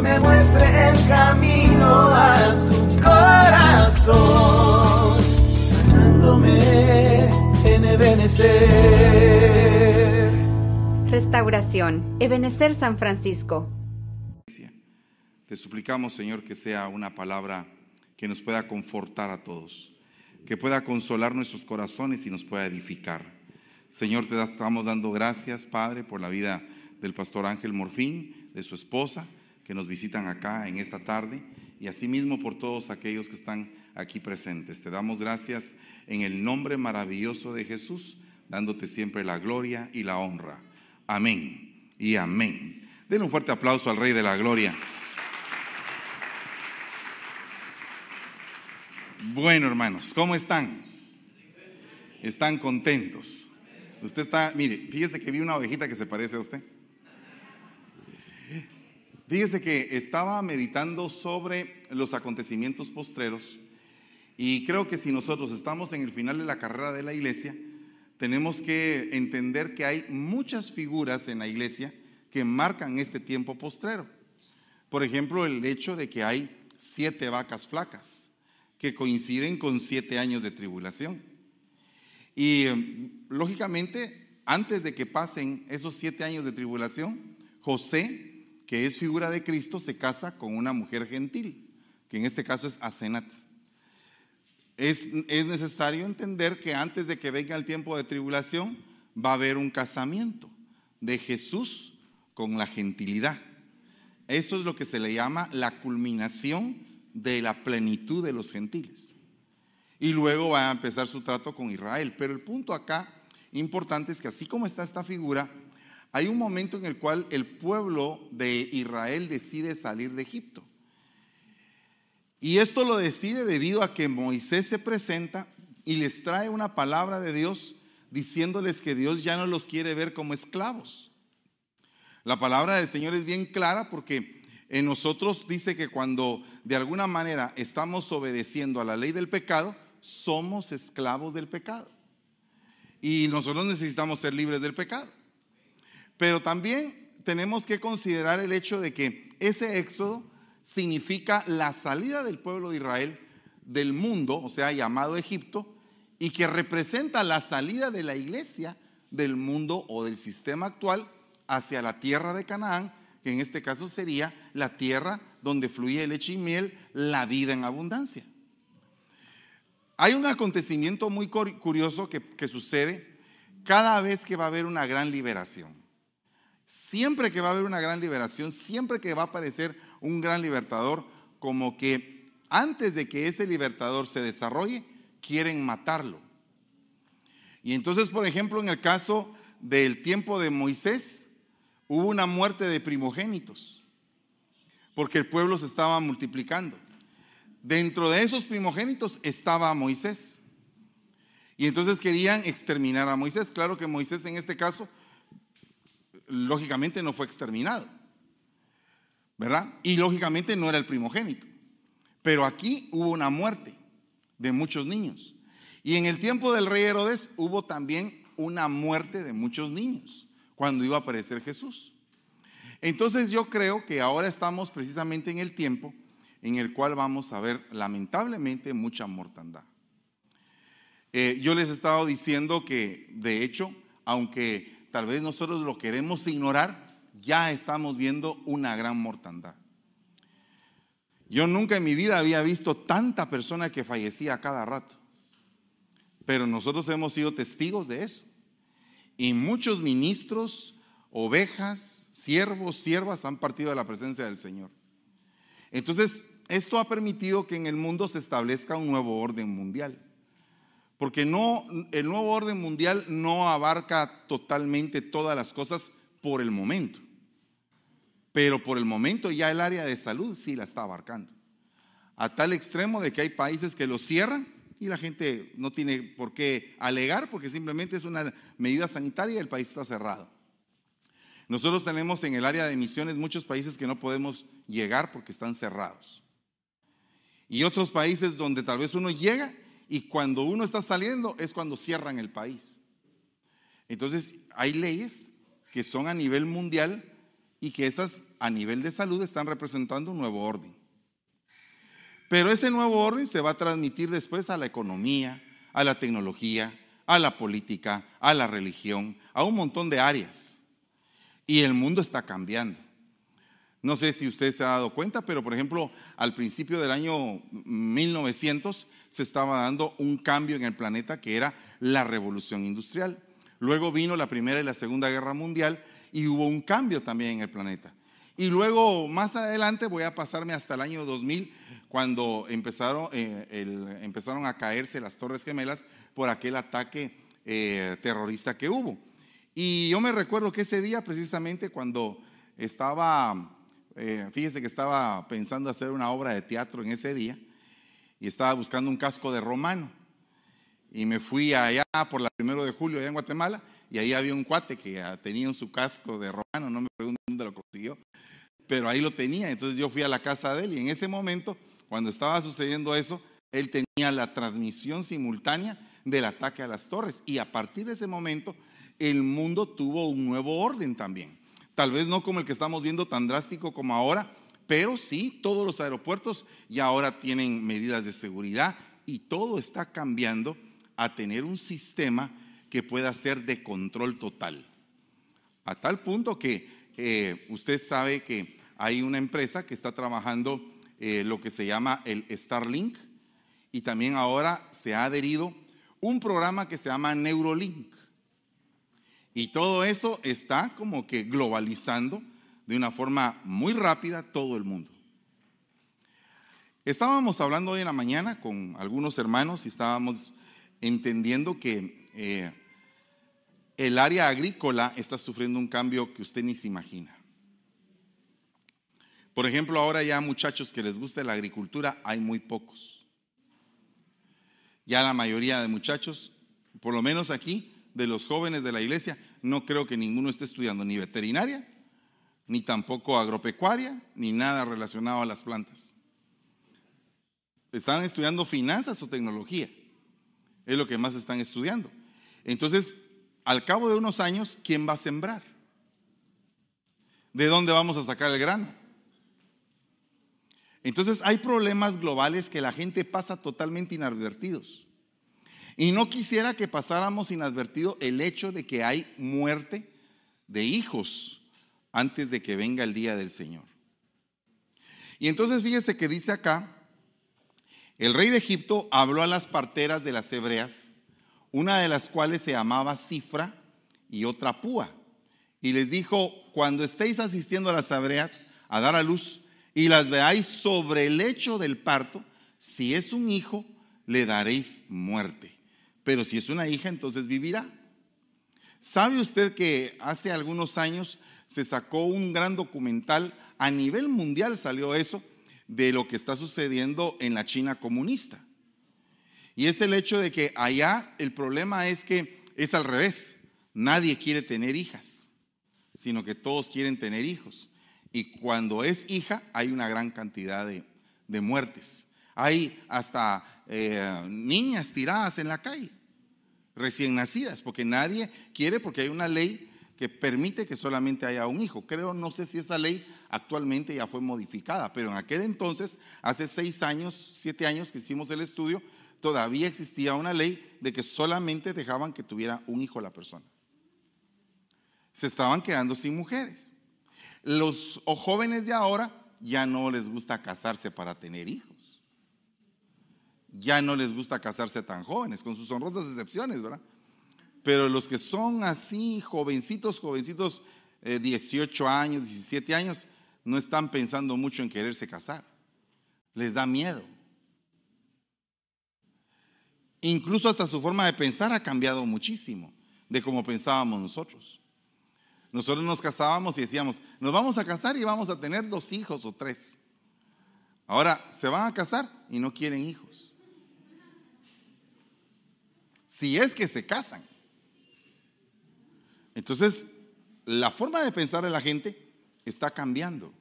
que me muestre el camino a tu corazón, sanándome en Ebenecer. Restauración, Ebenecer San Francisco. Te suplicamos, Señor, que sea una palabra que nos pueda confortar a todos, que pueda consolar nuestros corazones y nos pueda edificar. Señor, te estamos dando gracias, Padre, por la vida del pastor Ángel Morfín, de su esposa, que nos visitan acá en esta tarde, y asimismo por todos aquellos que están aquí presentes. Te damos gracias en el nombre maravilloso de Jesús, dándote siempre la gloria y la honra. Amén y amén. Den un fuerte aplauso al Rey de la Gloria. Bueno, hermanos, ¿cómo están? ¿Están contentos? Usted está, mire, fíjese que vi una ovejita que se parece a usted. Fíjese que estaba meditando sobre los acontecimientos postreros y creo que si nosotros estamos en el final de la carrera de la iglesia, tenemos que entender que hay muchas figuras en la iglesia que marcan este tiempo postrero. Por ejemplo, el hecho de que hay siete vacas flacas que coinciden con siete años de tribulación. Y em, lógicamente, antes de que pasen esos siete años de tribulación, José, que es figura de Cristo, se casa con una mujer gentil, que en este caso es Asenat. Es, es necesario entender que antes de que venga el tiempo de tribulación, va a haber un casamiento de Jesús con la gentilidad. Eso es lo que se le llama la culminación de la plenitud de los gentiles. Y luego va a empezar su trato con Israel. Pero el punto acá importante es que así como está esta figura, hay un momento en el cual el pueblo de Israel decide salir de Egipto. Y esto lo decide debido a que Moisés se presenta y les trae una palabra de Dios diciéndoles que Dios ya no los quiere ver como esclavos. La palabra del Señor es bien clara porque en nosotros dice que cuando de alguna manera estamos obedeciendo a la ley del pecado, somos esclavos del pecado. Y nosotros necesitamos ser libres del pecado. Pero también tenemos que considerar el hecho de que ese éxodo significa la salida del pueblo de Israel del mundo, o sea, llamado Egipto, y que representa la salida de la iglesia del mundo o del sistema actual hacia la tierra de Canaán, que en este caso sería la tierra donde fluye leche y miel, la vida en abundancia. Hay un acontecimiento muy curioso que, sucede cada vez que va a haber una gran liberación. Siempre que va a haber una gran liberación, siempre que va a aparecer un gran libertador, como que antes de que ese libertador se desarrolle, quieren matarlo. Y entonces, por ejemplo, en el caso del tiempo de Moisés, hubo una muerte de primogénitos, porque el pueblo se estaba multiplicando. Dentro de esos primogénitos estaba Moisés. Y entonces querían exterminar a Moisés. Claro que Moisés en este caso, lógicamente no fue exterminado. ¿Verdad? Y lógicamente no era el primogénito. Pero aquí hubo una muerte de muchos niños. Y en el tiempo del rey Herodes hubo también una muerte de muchos niños cuando iba a aparecer Jesús. Entonces yo creo que ahora estamos precisamente en el tiempo en el cual vamos a ver lamentablemente mucha mortandad. Eh, yo les he estado diciendo que de hecho, aunque tal vez nosotros lo queremos ignorar, ya estamos viendo una gran mortandad. Yo nunca en mi vida había visto tanta persona que fallecía a cada rato, pero nosotros hemos sido testigos de eso y muchos ministros, ovejas, siervos, siervas han partido de la presencia del Señor. Entonces, esto ha permitido que en el mundo se establezca un nuevo orden mundial. Porque no, el nuevo orden mundial no abarca totalmente todas las cosas por el momento. Pero por el momento ya el área de salud sí la está abarcando. A tal extremo de que hay países que lo cierran y la gente no tiene por qué alegar porque simplemente es una medida sanitaria y el país está cerrado. Nosotros tenemos en el área de misiones muchos países que no podemos llegar porque están cerrados. Y otros países donde tal vez uno llega y cuando uno está saliendo es cuando cierran el país. Entonces hay leyes que son a nivel mundial y que esas a nivel de salud están representando un nuevo orden. Pero ese nuevo orden se va a transmitir después a la economía, a la tecnología, a la política, a la religión, a un montón de áreas. Y el mundo está cambiando. No sé si usted se ha dado cuenta, pero por ejemplo, al principio del año 1900 se estaba dando un cambio en el planeta que era la revolución industrial. Luego vino la Primera y la Segunda Guerra Mundial y hubo un cambio también en el planeta. Y luego, más adelante, voy a pasarme hasta el año 2000, cuando empezaron, eh, empezaron a caerse las Torres Gemelas por aquel ataque eh, terrorista que hubo. Y yo me recuerdo que ese día, precisamente cuando estaba, eh, fíjese que estaba pensando hacer una obra de teatro en ese día, y estaba buscando un casco de romano. Y me fui allá por la primero de julio, allá en Guatemala, y ahí había un cuate que tenía su casco de romano, no me pregunto dónde lo consiguió, pero ahí lo tenía. Entonces yo fui a la casa de él y en ese momento, cuando estaba sucediendo eso, él tenía la transmisión simultánea del ataque a las torres. Y a partir de ese momento, el mundo tuvo un nuevo orden también. Tal vez no como el que estamos viendo tan drástico como ahora, pero sí, todos los aeropuertos ya ahora tienen medidas de seguridad y todo está cambiando a tener un sistema que pueda ser de control total. A tal punto que eh, usted sabe que hay una empresa que está trabajando eh, lo que se llama el Starlink y también ahora se ha adherido un programa que se llama Neurolink. Y todo eso está como que globalizando de una forma muy rápida todo el mundo. Estábamos hablando hoy en la mañana con algunos hermanos y estábamos entendiendo que eh, el área agrícola está sufriendo un cambio que usted ni se imagina. Por ejemplo, ahora ya muchachos que les guste la agricultura hay muy pocos. Ya la mayoría de muchachos, por lo menos aquí, de los jóvenes de la iglesia, no creo que ninguno esté estudiando ni veterinaria, ni tampoco agropecuaria, ni nada relacionado a las plantas. Están estudiando finanzas o tecnología. Es lo que más están estudiando. Entonces, al cabo de unos años, ¿quién va a sembrar? ¿De dónde vamos a sacar el grano? Entonces hay problemas globales que la gente pasa totalmente inadvertidos. Y no quisiera que pasáramos inadvertido el hecho de que hay muerte de hijos antes de que venga el día del Señor. Y entonces fíjese que dice acá, el rey de Egipto habló a las parteras de las hebreas una de las cuales se llamaba Cifra y otra Púa. Y les dijo, cuando estéis asistiendo a las hebreas a dar a luz y las veáis sobre el lecho del parto, si es un hijo, le daréis muerte. Pero si es una hija, entonces vivirá. ¿Sabe usted que hace algunos años se sacó un gran documental, a nivel mundial salió eso, de lo que está sucediendo en la China comunista? Y es el hecho de que allá el problema es que es al revés. Nadie quiere tener hijas, sino que todos quieren tener hijos. Y cuando es hija hay una gran cantidad de, muertes. Hay hasta eh, niñas tiradas en la calle, recién nacidas, porque nadie quiere, porque hay una ley que permite que solamente haya un hijo. Creo, no sé si esa ley actualmente ya fue modificada, pero en aquel entonces, hace seis años, siete años que hicimos el estudio, todavía existía una ley de que solamente dejaban que tuviera un hijo la persona. Se estaban quedando sin mujeres. Los jóvenes de ahora ya no les gusta casarse para tener hijos. Ya no les gusta casarse tan jóvenes, con sus honrosas excepciones, ¿verdad? Pero los que son así, jovencitos, jovencitos, 18 eh, años, 17 años, no están pensando mucho en quererse casar. Les da miedo. Incluso hasta su forma de pensar ha cambiado muchísimo de cómo pensábamos nosotros. Nosotros nos casábamos y decíamos, nos vamos a casar y vamos a tener dos hijos o tres. Ahora se van a casar y no quieren hijos. Si es que se casan. Entonces, la forma de pensar de la gente está cambiando.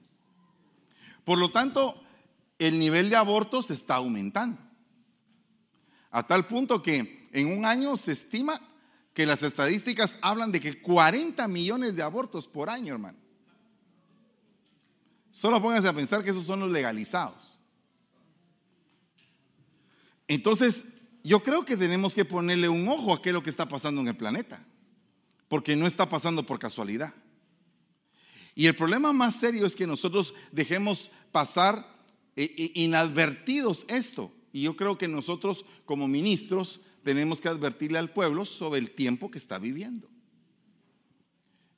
Por lo tanto, el nivel de abortos está aumentando. A tal punto que en un año se estima que las estadísticas hablan de que 40 millones de abortos por año, hermano. Solo pónganse a pensar que esos son los legalizados. Entonces, yo creo que tenemos que ponerle un ojo a qué es lo que está pasando en el planeta, porque no está pasando por casualidad. Y el problema más serio es que nosotros dejemos pasar eh, eh, inadvertidos esto. Y yo creo que nosotros como ministros tenemos que advertirle al pueblo sobre el tiempo que está viviendo.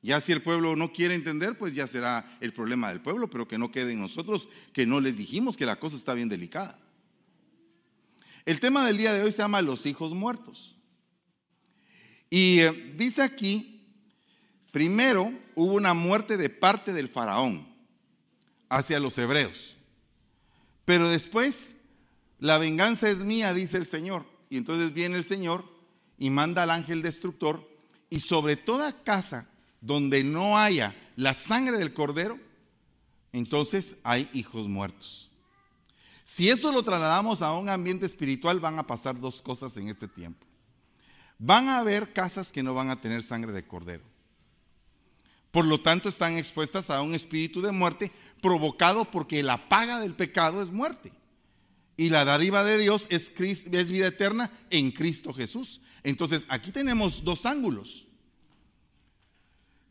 Ya si el pueblo no quiere entender, pues ya será el problema del pueblo, pero que no quede en nosotros que no les dijimos que la cosa está bien delicada. El tema del día de hoy se llama los hijos muertos. Y eh, dice aquí, primero hubo una muerte de parte del faraón hacia los hebreos. Pero después, la venganza es mía, dice el Señor. Y entonces viene el Señor y manda al ángel destructor y sobre toda casa donde no haya la sangre del cordero, entonces hay hijos muertos. Si eso lo trasladamos a un ambiente espiritual, van a pasar dos cosas en este tiempo. Van a haber casas que no van a tener sangre de cordero. Por lo tanto, están expuestas a un espíritu de muerte provocado porque la paga del pecado es muerte. Y la dádiva de Dios es, es vida eterna en Cristo Jesús. Entonces, aquí tenemos dos ángulos.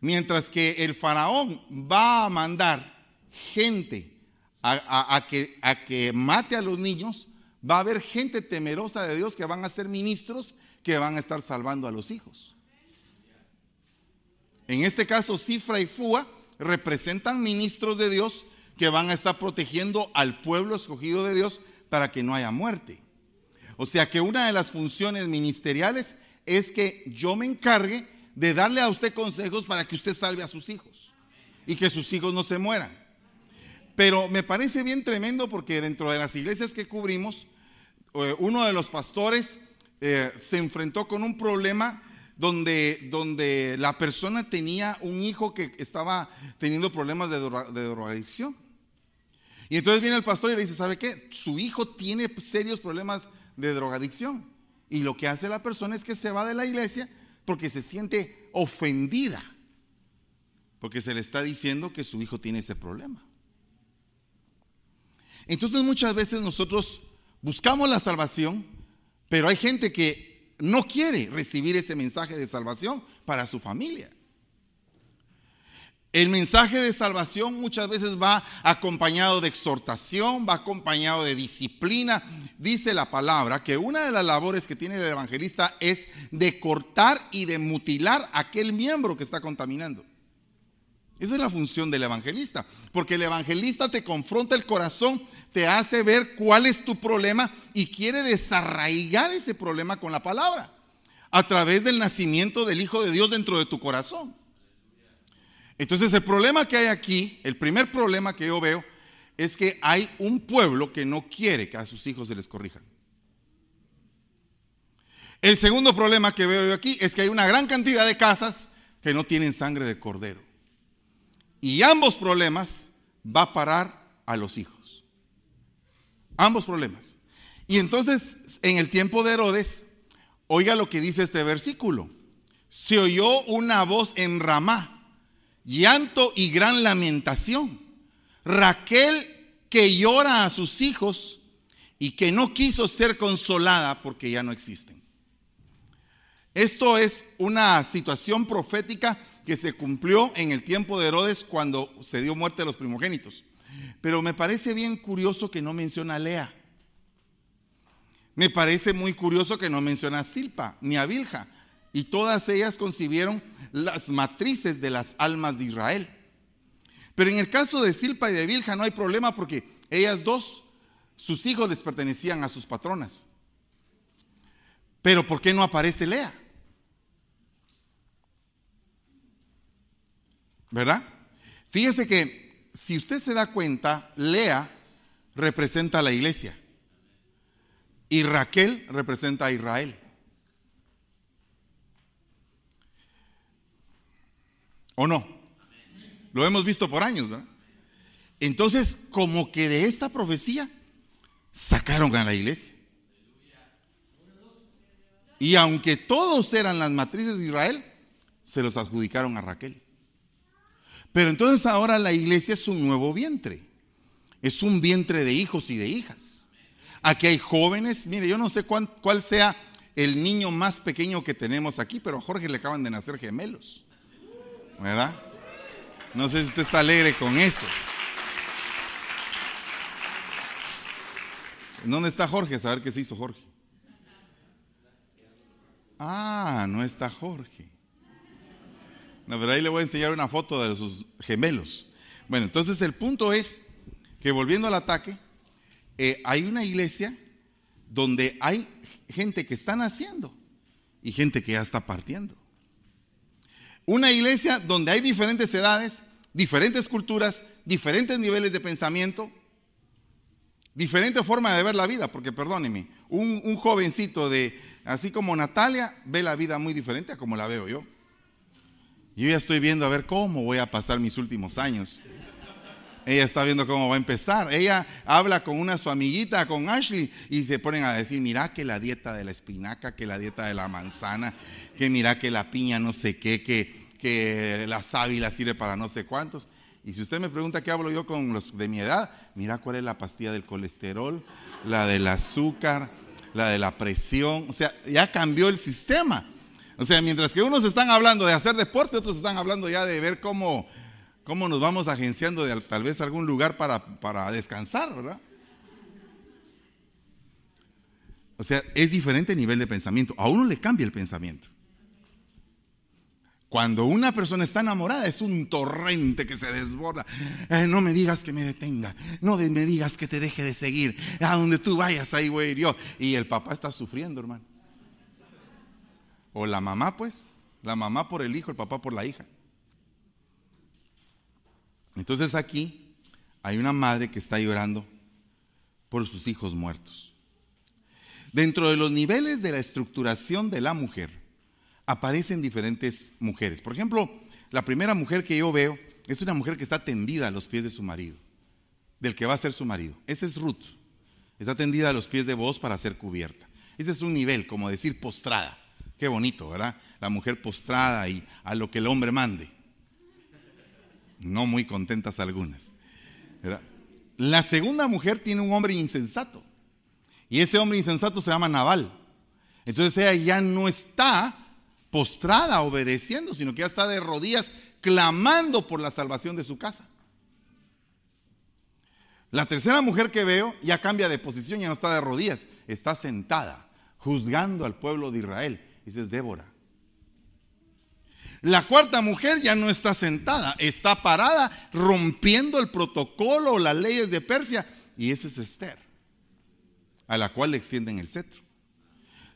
Mientras que el faraón va a mandar gente a, que, que mate a los niños, va a haber gente temerosa de Dios que van a ser ministros que van a estar salvando a los hijos. En este caso, Cifra y Fua representan ministros de Dios que van a estar protegiendo al pueblo escogido de Dios para que no haya muerte. O sea que una de las funciones ministeriales es que yo me encargue de darle a usted consejos para que usted salve a sus hijos y que sus hijos no se mueran. Pero me parece bien tremendo porque dentro de las iglesias que cubrimos, eh, uno de los pastores eh, se enfrentó con un problema donde, donde la persona tenía un hijo que estaba teniendo problemas de, de drogadicción. Y entonces viene el pastor y le dice, ¿sabe qué? Su hijo tiene serios problemas de drogadicción. Y lo que hace la persona es que se va de la iglesia porque se siente ofendida, porque se le está diciendo que su hijo tiene ese problema. Entonces muchas veces nosotros buscamos la salvación, pero hay gente que no quiere recibir ese mensaje de salvación para su familia. El mensaje de salvación muchas veces va acompañado de exhortación, va acompañado de disciplina. Dice la palabra que una de las labores que tiene el evangelista es de cortar y de mutilar aquel miembro que está contaminando. Esa es la función del evangelista, porque el evangelista te confronta el corazón, te hace ver cuál es tu problema y quiere desarraigar ese problema con la palabra, a través del nacimiento del Hijo de Dios dentro de tu corazón. Entonces el problema que hay aquí, el primer problema que yo veo, es que hay un pueblo que no quiere que a sus hijos se les corrijan. El segundo problema que veo yo aquí es que hay una gran cantidad de casas que no tienen sangre de cordero. Y ambos problemas va a parar a los hijos. Ambos problemas. Y entonces, en el tiempo de Herodes, oiga lo que dice este versículo. Se oyó una voz en Ramá llanto y gran lamentación. Raquel que llora a sus hijos y que no quiso ser consolada porque ya no existen. Esto es una situación profética que se cumplió en el tiempo de Herodes cuando se dio muerte a los primogénitos. Pero me parece bien curioso que no menciona a Lea. Me parece muy curioso que no menciona a Silpa ni a Vilja. Y todas ellas concibieron las matrices de las almas de Israel. Pero en el caso de Silpa y de Vilja no hay problema porque ellas dos, sus hijos les pertenecían a sus patronas. Pero ¿por qué no aparece Lea? ¿Verdad? Fíjese que si usted se da cuenta, Lea representa a la iglesia y Raquel representa a Israel. ¿O no? Lo hemos visto por años, ¿verdad? Entonces, como que de esta profecía sacaron a la iglesia. Y aunque todos eran las matrices de Israel, se los adjudicaron a Raquel. Pero entonces ahora la iglesia es un nuevo vientre. Es un vientre de hijos y de hijas. Aquí hay jóvenes, mire, yo no sé cuál, sea el niño más pequeño que tenemos aquí, pero a Jorge le acaban de nacer gemelos. ¿Verdad? No sé si usted está alegre con eso. ¿Dónde está Jorge? A saber qué se hizo Jorge. Ah, no está Jorge. Pero ahí le voy a enseñar una foto de sus gemelos. Bueno, entonces el punto es que volviendo al ataque, eh, hay una iglesia donde hay gente que está naciendo y gente que ya está partiendo. Una iglesia donde hay diferentes edades, diferentes culturas, diferentes niveles de pensamiento, diferente forma de ver la vida, porque perdóneme, un, un, jovencito de, así como Natalia, ve la vida muy diferente a como la veo yo. Yo ya estoy viendo a ver cómo voy a pasar mis últimos años. Ella está viendo cómo va a empezar. Ella habla con una su amiguita, con Ashley, y se ponen a decir, mira que la dieta de la espinaca, que la dieta de la manzana, que mira que la piña no sé qué, que, que la sábila sirve para no sé cuántos. Y si usted me pregunta qué hablo yo con los de mi edad, mira cuál es la pastilla del colesterol, la del azúcar, la de la presión. O sea, ya cambió el sistema. O sea, mientras que unos están hablando de hacer deporte, otros están hablando ya de ver cómo, cómo nos vamos agenciando de tal vez algún lugar para, para descansar, ¿verdad? O sea, es diferente el nivel de pensamiento. A uno le cambia el pensamiento. Cuando una persona está enamorada es un torrente que se desborda. Eh, no me digas que me detenga. No me digas que te deje de seguir. A donde tú vayas, ahí voy a ir yo. Y el papá está sufriendo, hermano. O la mamá, pues. La mamá por el hijo, el papá por la hija. Entonces aquí hay una madre que está llorando por sus hijos muertos. Dentro de los niveles de la estructuración de la mujer, aparecen diferentes mujeres. Por ejemplo, la primera mujer que yo veo es una mujer que está tendida a los pies de su marido, del que va a ser su marido. Esa es Ruth. Está tendida a los pies de vos para ser cubierta. Ese es un nivel, como decir postrada. Qué bonito, ¿verdad? La mujer postrada y a lo que el hombre mande. No muy contentas algunas. La segunda mujer tiene un hombre insensato. Y ese hombre insensato se llama Naval. Entonces ella ya no está postrada obedeciendo, sino que ya está de rodillas clamando por la salvación de su casa. La tercera mujer que veo ya cambia de posición, ya no está de rodillas, está sentada, juzgando al pueblo de Israel. Esa es Débora. La cuarta mujer ya no está sentada, está parada rompiendo el protocolo o las leyes de Persia. Y esa es Esther, a la cual le extienden el cetro.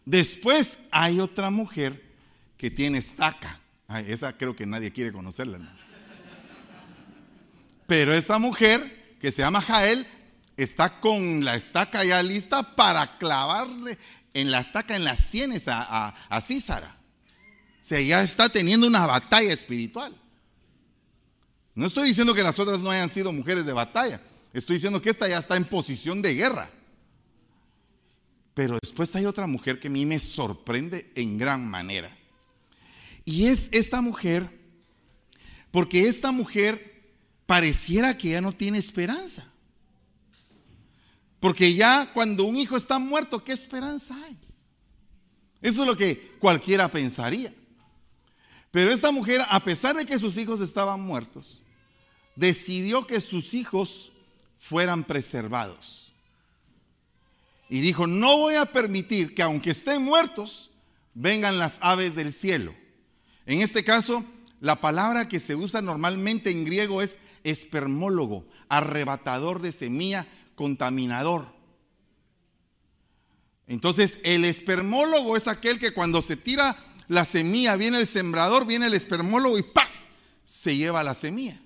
Después hay otra mujer que tiene estaca. esa creo que nadie quiere conocerla. Pero esa mujer que se llama Jael está con la estaca ya lista para clavarle en la estaca en las sienes a, a, a Císara. O sea, ya está teniendo una batalla espiritual. No estoy diciendo que las otras no hayan sido mujeres de batalla. Estoy diciendo que esta ya está en posición de guerra. Pero después hay otra mujer que a mí me sorprende en gran manera. Y es esta mujer, porque esta mujer pareciera que ya no tiene esperanza. Porque ya cuando un hijo está muerto, ¿qué esperanza hay? Eso es lo que cualquiera pensaría. Pero esta mujer, a pesar de que sus hijos estaban muertos, decidió que sus hijos fueran preservados. Y dijo, no voy a permitir que aunque estén muertos, vengan las aves del cielo en este caso, la palabra que se usa normalmente en griego es espermólogo, arrebatador de semilla, contaminador. Entonces, el espermólogo es aquel que cuando se tira la semilla, viene el sembrador, viene el espermólogo y ¡paz! se lleva la semilla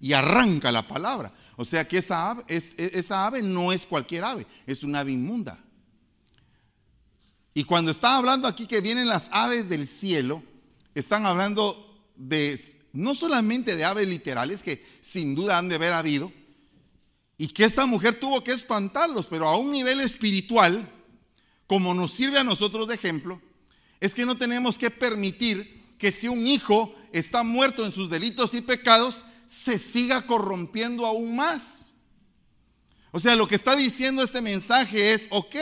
y arranca la palabra. O sea que esa ave, esa ave no es cualquier ave, es una ave inmunda. Y cuando está hablando aquí que vienen las aves del cielo, están hablando de no solamente de aves literales, que sin duda han de haber habido, y que esta mujer tuvo que espantarlos, pero a un nivel espiritual, como nos sirve a nosotros de ejemplo, es que no tenemos que permitir que si un hijo está muerto en sus delitos y pecados, se siga corrompiendo aún más. O sea, lo que está diciendo este mensaje es, ok,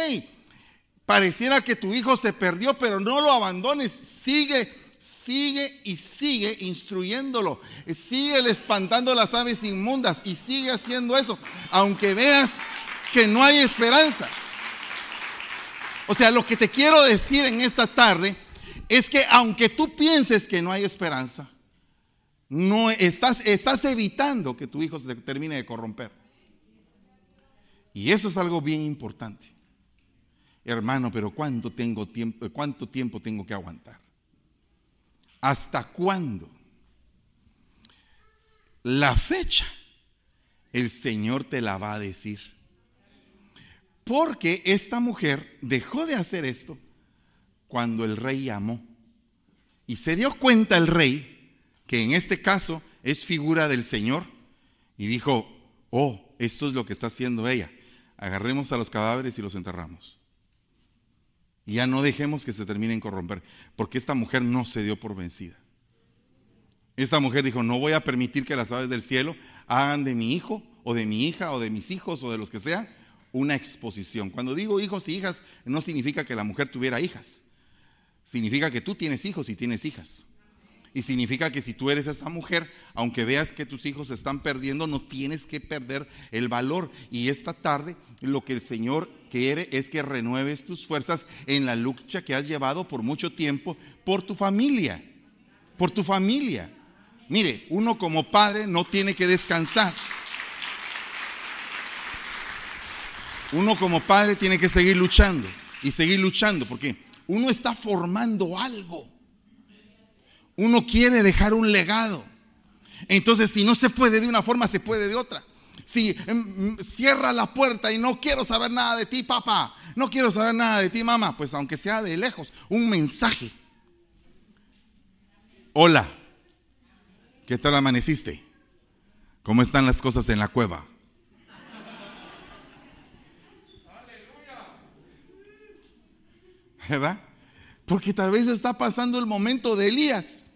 pareciera que tu hijo se perdió, pero no lo abandones, sigue, sigue y sigue instruyéndolo, sigue espantando las aves inmundas y sigue haciendo eso, aunque veas que no hay esperanza. O sea, lo que te quiero decir en esta tarde es que aunque tú pienses que no hay esperanza, no estás, estás evitando que tu hijo se termine de corromper. Y eso es algo bien importante. Hermano, pero ¿cuánto, tengo tiempo, ¿cuánto tiempo tengo que aguantar? ¿Hasta cuándo? La fecha, el Señor te la va a decir. Porque esta mujer dejó de hacer esto cuando el rey llamó. Y se dio cuenta el rey, que en este caso es figura del Señor, y dijo, oh, esto es lo que está haciendo ella. Agarremos a los cadáveres y los enterramos. Y ya no dejemos que se terminen corromper, porque esta mujer no se dio por vencida. Esta mujer dijo, no voy a permitir que las aves del cielo hagan de mi hijo o de mi hija o de mis hijos o de los que sean una exposición. Cuando digo hijos y hijas, no significa que la mujer tuviera hijas. Significa que tú tienes hijos y tienes hijas. Y significa que si tú eres esa mujer, aunque veas que tus hijos se están perdiendo, no tienes que perder el valor. Y esta tarde lo que el Señor quiere es que renueves tus fuerzas en la lucha que has llevado por mucho tiempo por tu familia. Por tu familia. Mire, uno como padre no tiene que descansar. Uno como padre tiene que seguir luchando y seguir luchando. ¿Por qué? Uno está formando algo. Uno quiere dejar un legado. Entonces, si no se puede de una forma, se puede de otra. Si em, cierra la puerta y no quiero saber nada de ti, papá, no quiero saber nada de ti, mamá, pues aunque sea de lejos, un mensaje. Hola, ¿qué tal amaneciste? ¿Cómo están las cosas en la cueva? ¿verdad? Porque tal vez está pasando el momento de Elías.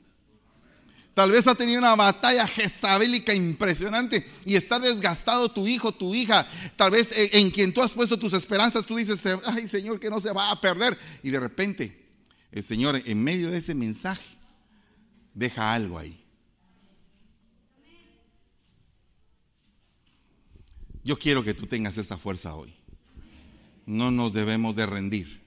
Tal vez ha tenido una batalla jezabélica impresionante y está desgastado tu hijo, tu hija. Tal vez en quien tú has puesto tus esperanzas, tú dices, ay Señor, que no se va a perder. Y de repente, el Señor en medio de ese mensaje deja algo ahí. Yo quiero que tú tengas esa fuerza hoy. No nos debemos de rendir.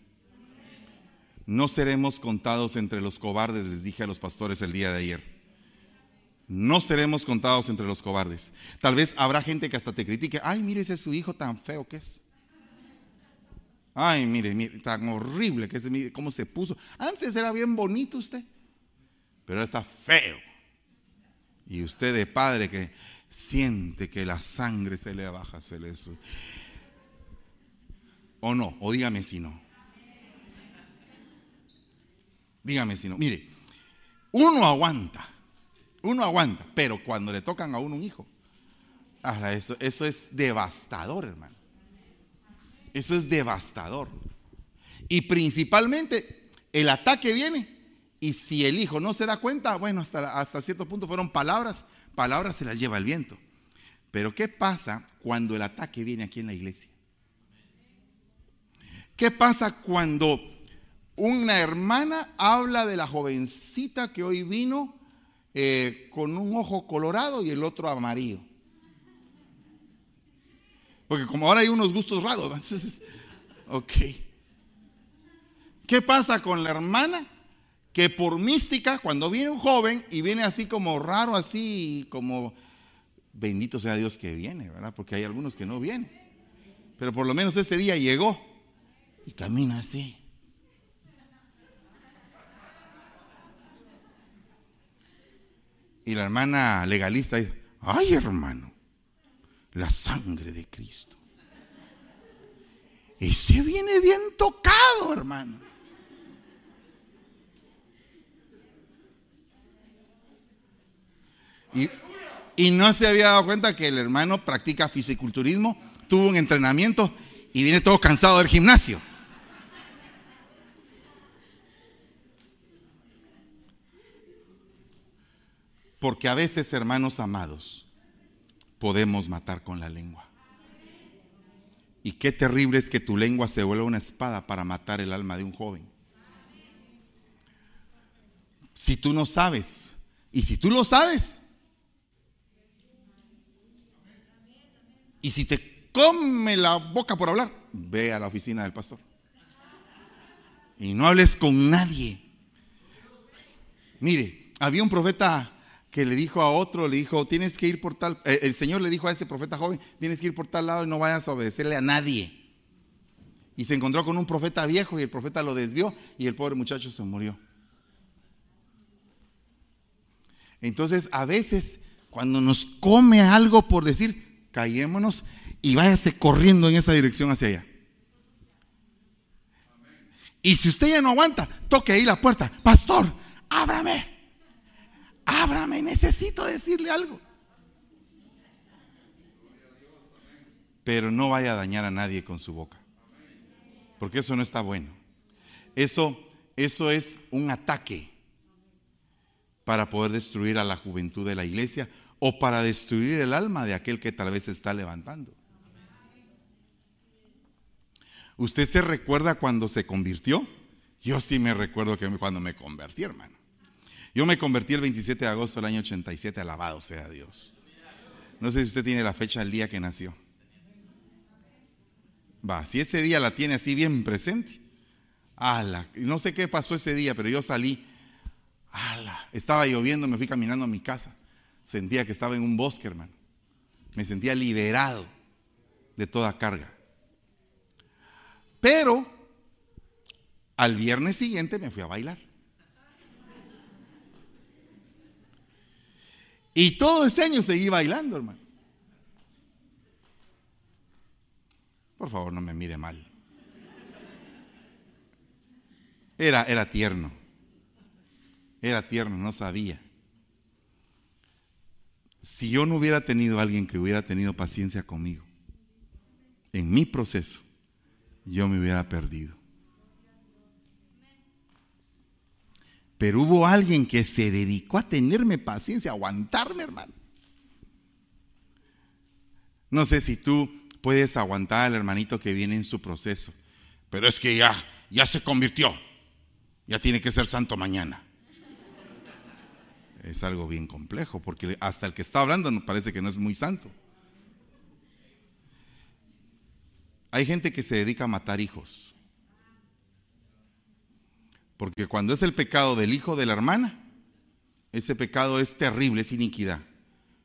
No seremos contados entre los cobardes, les dije a los pastores el día de ayer. No seremos contados entre los cobardes. Tal vez habrá gente que hasta te critique. Ay, mire ese su hijo tan feo que es. Ay, mire, mire tan horrible que es, mire cómo se puso. Antes era bien bonito usted, pero ahora está feo. Y usted de padre que siente que la sangre se le baja, se le sube. O no, o dígame si no. Dígame si no. Mire, uno aguanta, uno aguanta, pero cuando le tocan a uno un hijo, eso, eso es devastador, hermano. Eso es devastador. Y principalmente el ataque viene y si el hijo no se da cuenta, bueno, hasta, hasta cierto punto fueron palabras, palabras se las lleva el viento. Pero ¿qué pasa cuando el ataque viene aquí en la iglesia? ¿Qué pasa cuando una hermana habla de la jovencita que hoy vino eh, con un ojo colorado y el otro amarillo. Porque como ahora hay unos gustos raros, entonces, ok. ¿Qué pasa con la hermana? Que por mística, cuando viene un joven y viene así como raro, así como, bendito sea Dios que viene, ¿verdad? Porque hay algunos que no vienen. Pero por lo menos ese día llegó y camina así. Y la hermana legalista dice, ay hermano, la sangre de Cristo. Ese viene bien tocado, hermano. Y, y, no se había dado cuenta que el hermano practica fisiculturismo, tuvo un entrenamiento y viene todo cansado del gimnasio. Porque a veces, hermanos amados, podemos matar con la lengua. Y qué terrible es que tu lengua se vuelva una espada para matar el alma de un joven. Si tú no sabes, y si tú lo sabes, y si te come la boca por hablar, ve a la oficina del pastor. Y no hables con nadie. Mire, había un profeta que le dijo a otro, le dijo, tienes que ir por tal, eh, el Señor le dijo a ese profeta joven, tienes que ir por tal lado y no vayas a obedecerle a nadie. Y se encontró con un profeta viejo y el profeta lo desvió y el pobre muchacho se murió. Entonces, a veces, cuando nos come algo por decir, callémonos y váyase corriendo en esa dirección hacia allá. Y si usted ya no aguanta, toque ahí la puerta. Pastor, ábrame. Ábrame, necesito decirle algo. Pero no vaya a dañar a nadie con su boca. Porque eso no está bueno. Eso, eso es un ataque para poder destruir a la juventud de la iglesia o para destruir el alma de aquel que tal vez se está levantando. ¿Usted se recuerda cuando se convirtió? Yo sí me recuerdo que cuando me convertí, hermano. Yo me convertí el 27 de agosto del año 87, alabado sea Dios. No sé si usted tiene la fecha del día que nació. Va, si ese día la tiene así bien presente. Ala, no sé qué pasó ese día, pero yo salí. Ala, estaba lloviendo, me fui caminando a mi casa. Sentía que estaba en un bosque, hermano. Me sentía liberado de toda carga. Pero al viernes siguiente me fui a bailar. Y todo ese año seguí bailando, hermano. Por favor, no me mire mal. Era, era tierno. Era tierno, no sabía. Si yo no hubiera tenido a alguien que hubiera tenido paciencia conmigo en mi proceso, yo me hubiera perdido. Pero hubo alguien que se dedicó a tenerme paciencia, a aguantarme, hermano. No sé si tú puedes aguantar al hermanito que viene en su proceso, pero es que ya, ya se convirtió, ya tiene que ser santo mañana. Es algo bien complejo, porque hasta el que está hablando nos parece que no es muy santo. Hay gente que se dedica a matar hijos. Porque cuando es el pecado del hijo de la hermana, ese pecado es terrible, es iniquidad.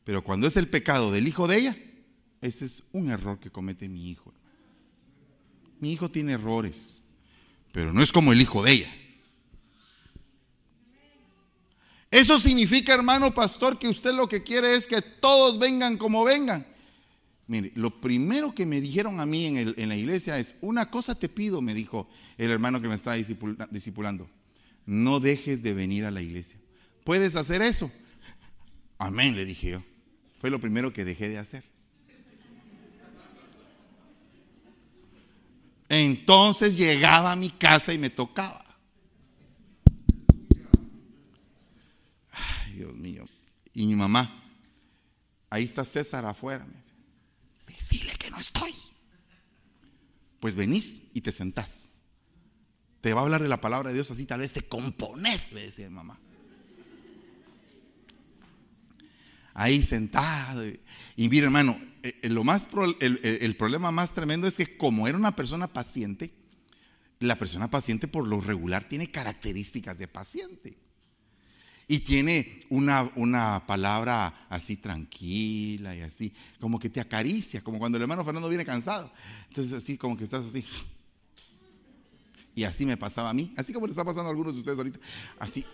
Pero cuando es el pecado del hijo de ella, ese es un error que comete mi hijo. Mi hijo tiene errores, pero no es como el hijo de ella. Eso significa, hermano pastor, que usted lo que quiere es que todos vengan como vengan. Mire, lo primero que me dijeron a mí en, la iglesia es, una cosa te pido, me dijo el hermano que me estaba discipulando, no dejes de venir a la iglesia. ¿Puedes hacer eso? Amén, le dije yo. Fue lo primero que dejé de hacer. Entonces llegaba a mi casa y me tocaba. Ay, Dios mío. Y mi mamá, ahí está César afuera. Dile que no estoy. Pues venís y te sentás. Te va a hablar de la palabra de Dios así, tal vez te compones, me decía mamá. Ahí sentado. Y mira, hermano, eh, eh, lo más, el problema más tremendo es que como era una persona paciente, la persona paciente por lo regular tiene características de paciente y tiene una, una, palabra así tranquila y así, como que te acaricia, como cuando el hermano Fernando viene cansado. Entonces así como que estás así. Y así me pasaba a mí, así como le está pasando a algunos de ustedes ahorita. Así.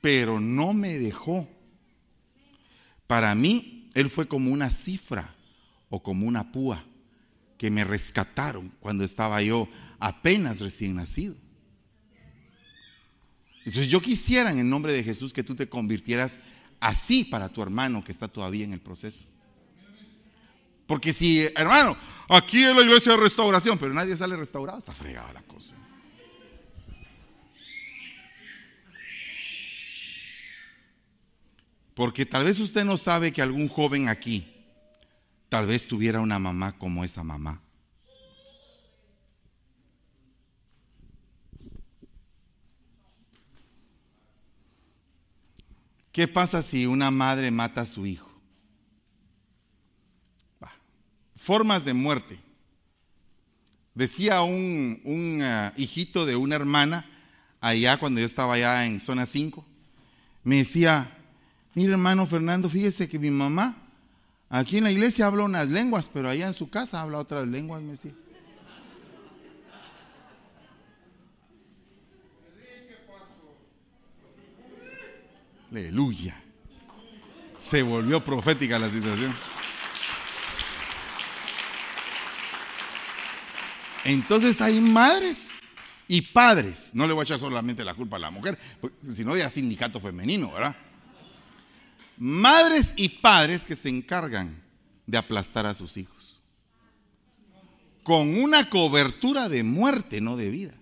Pero no me dejó. Para mí, él fue como una cifra o como una púa que me rescataron cuando estaba yo apenas recién nacido. Entonces yo quisiera en el nombre de Jesús que tú te convirtieras así para tu hermano que está todavía en el proceso. Porque si, hermano, aquí es la iglesia de restauración, pero nadie sale restaurado, está fregada la cosa. Porque tal vez usted no sabe que algún joven aquí, tal vez tuviera una mamá como esa mamá. ¿Qué pasa si una madre mata a su hijo? Formas de muerte. Decía un, un ah, hijito de una hermana allá cuando yo estaba allá en zona 5, me decía, mire hermano Fernando, fíjese que mi mamá aquí en la iglesia habla unas lenguas, pero allá en su casa habla otras lenguas, me decía. Aleluya. Se volvió profética la situación. Entonces hay madres y padres. No le voy a echar solamente la culpa a la mujer, sino de sindicato femenino, ¿verdad? Madres y padres que se encargan de aplastar a sus hijos. Con una cobertura de muerte, no de vida.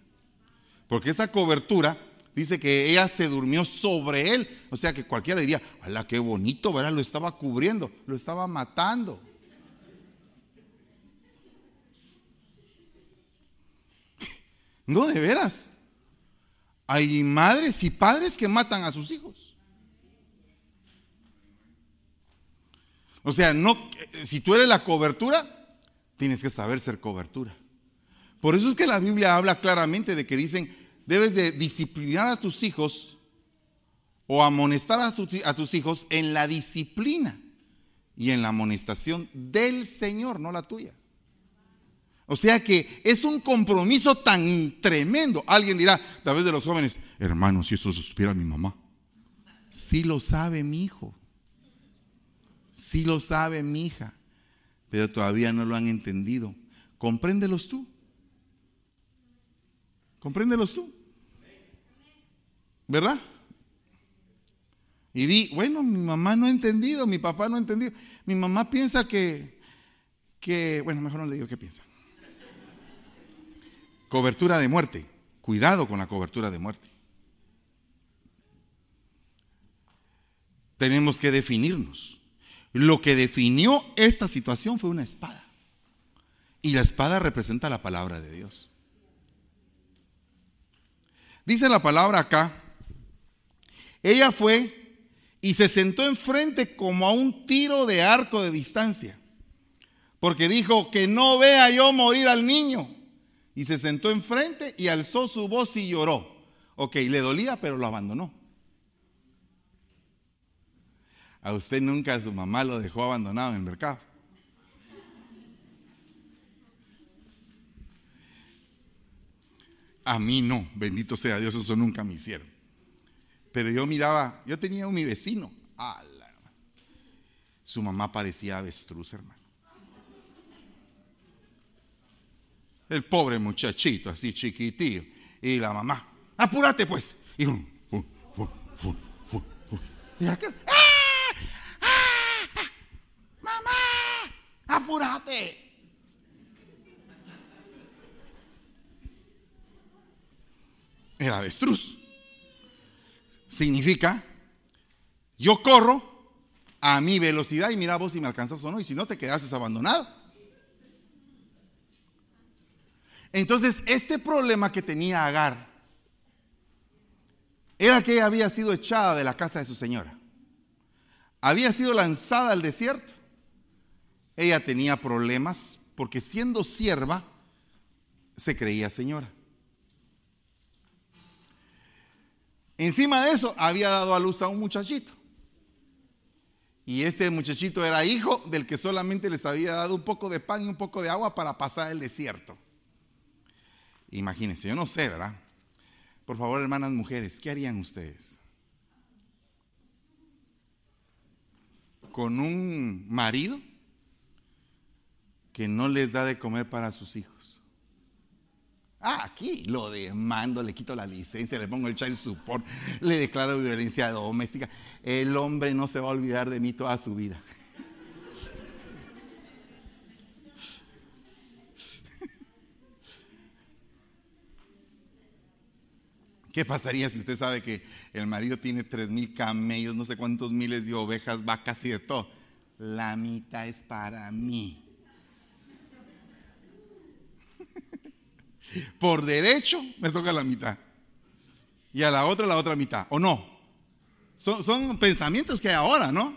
Porque esa cobertura dice que ella se durmió sobre él. O sea que cualquiera diría, ¡hala, qué bonito! ¿verdad? Lo estaba cubriendo, lo estaba matando. No, de veras. Hay madres y padres que matan a sus hijos. O sea, no, si tú eres la cobertura, tienes que saber ser cobertura. Por eso es que la Biblia habla claramente de que dicen, debes de disciplinar a tus hijos o amonestar a, tus hijos en la disciplina y en la amonestación del Señor, no la tuya. O sea que es un compromiso tan tremendo. Alguien dirá, a vez de los jóvenes, hermano, si eso supiera mi mamá. Sí lo sabe mi hijo. Sí lo sabe mi hija. Pero todavía no lo han entendido. Compréndelos tú. Compréndelos tú. ¿Verdad? Y di, bueno, mi mamá no ha entendido, mi papá no ha entendido. Mi mamá piensa que, que bueno, mejor no le digo qué piensa. Cobertura de muerte. Cuidado con la cobertura de muerte. Tenemos que definirnos. Lo que definió esta situación fue una espada. Y la espada representa la palabra de Dios. Dice la palabra acá, ella fue y se sentó enfrente como a un tiro de arco de distancia, porque dijo que no vea yo morir al niño. Y se sentó enfrente y alzó su voz y lloró. Ok, le dolía, pero lo abandonó. A usted nunca su mamá lo dejó abandonado en el mercado. A mí no, bendito sea Dios, eso nunca me hicieron. Pero yo miraba, yo tenía un mi vecino. Su mamá parecía avestruz, hermano. El pobre muchachito, así chiquitillo. Y la mamá, apúrate pues. Y, y acá, ¡Ah! ¡Ah! ¡Mamá! ¡Apúrate! Era avestruz. Significa, yo corro a mi velocidad y mira vos si me alcanzas o no, y si no te quedas abandonado. Entonces, este problema que tenía Agar era que ella había sido echada de la casa de su señora. Había sido lanzada al desierto. Ella tenía problemas porque siendo sierva se creía señora. Encima de eso, había dado a luz a un muchachito. Y ese muchachito era hijo del que solamente les había dado un poco de pan y un poco de agua para pasar el desierto. Imagínense, yo no sé, ¿verdad? Por favor, hermanas mujeres, ¿qué harían ustedes? Con un marido que no les da de comer para sus hijos. Ah, aquí lo demando, le quito la licencia, le pongo el child support, le declaro violencia doméstica. El hombre no se va a olvidar de mí toda su vida. ¿Qué pasaría si usted sabe que el marido tiene tres mil camellos, no sé cuántos miles de ovejas, vacas y de todo? La mitad es para mí. Por derecho me toca la mitad. Y a la otra la otra mitad. ¿O no? Son, son pensamientos que hay ahora, ¿no?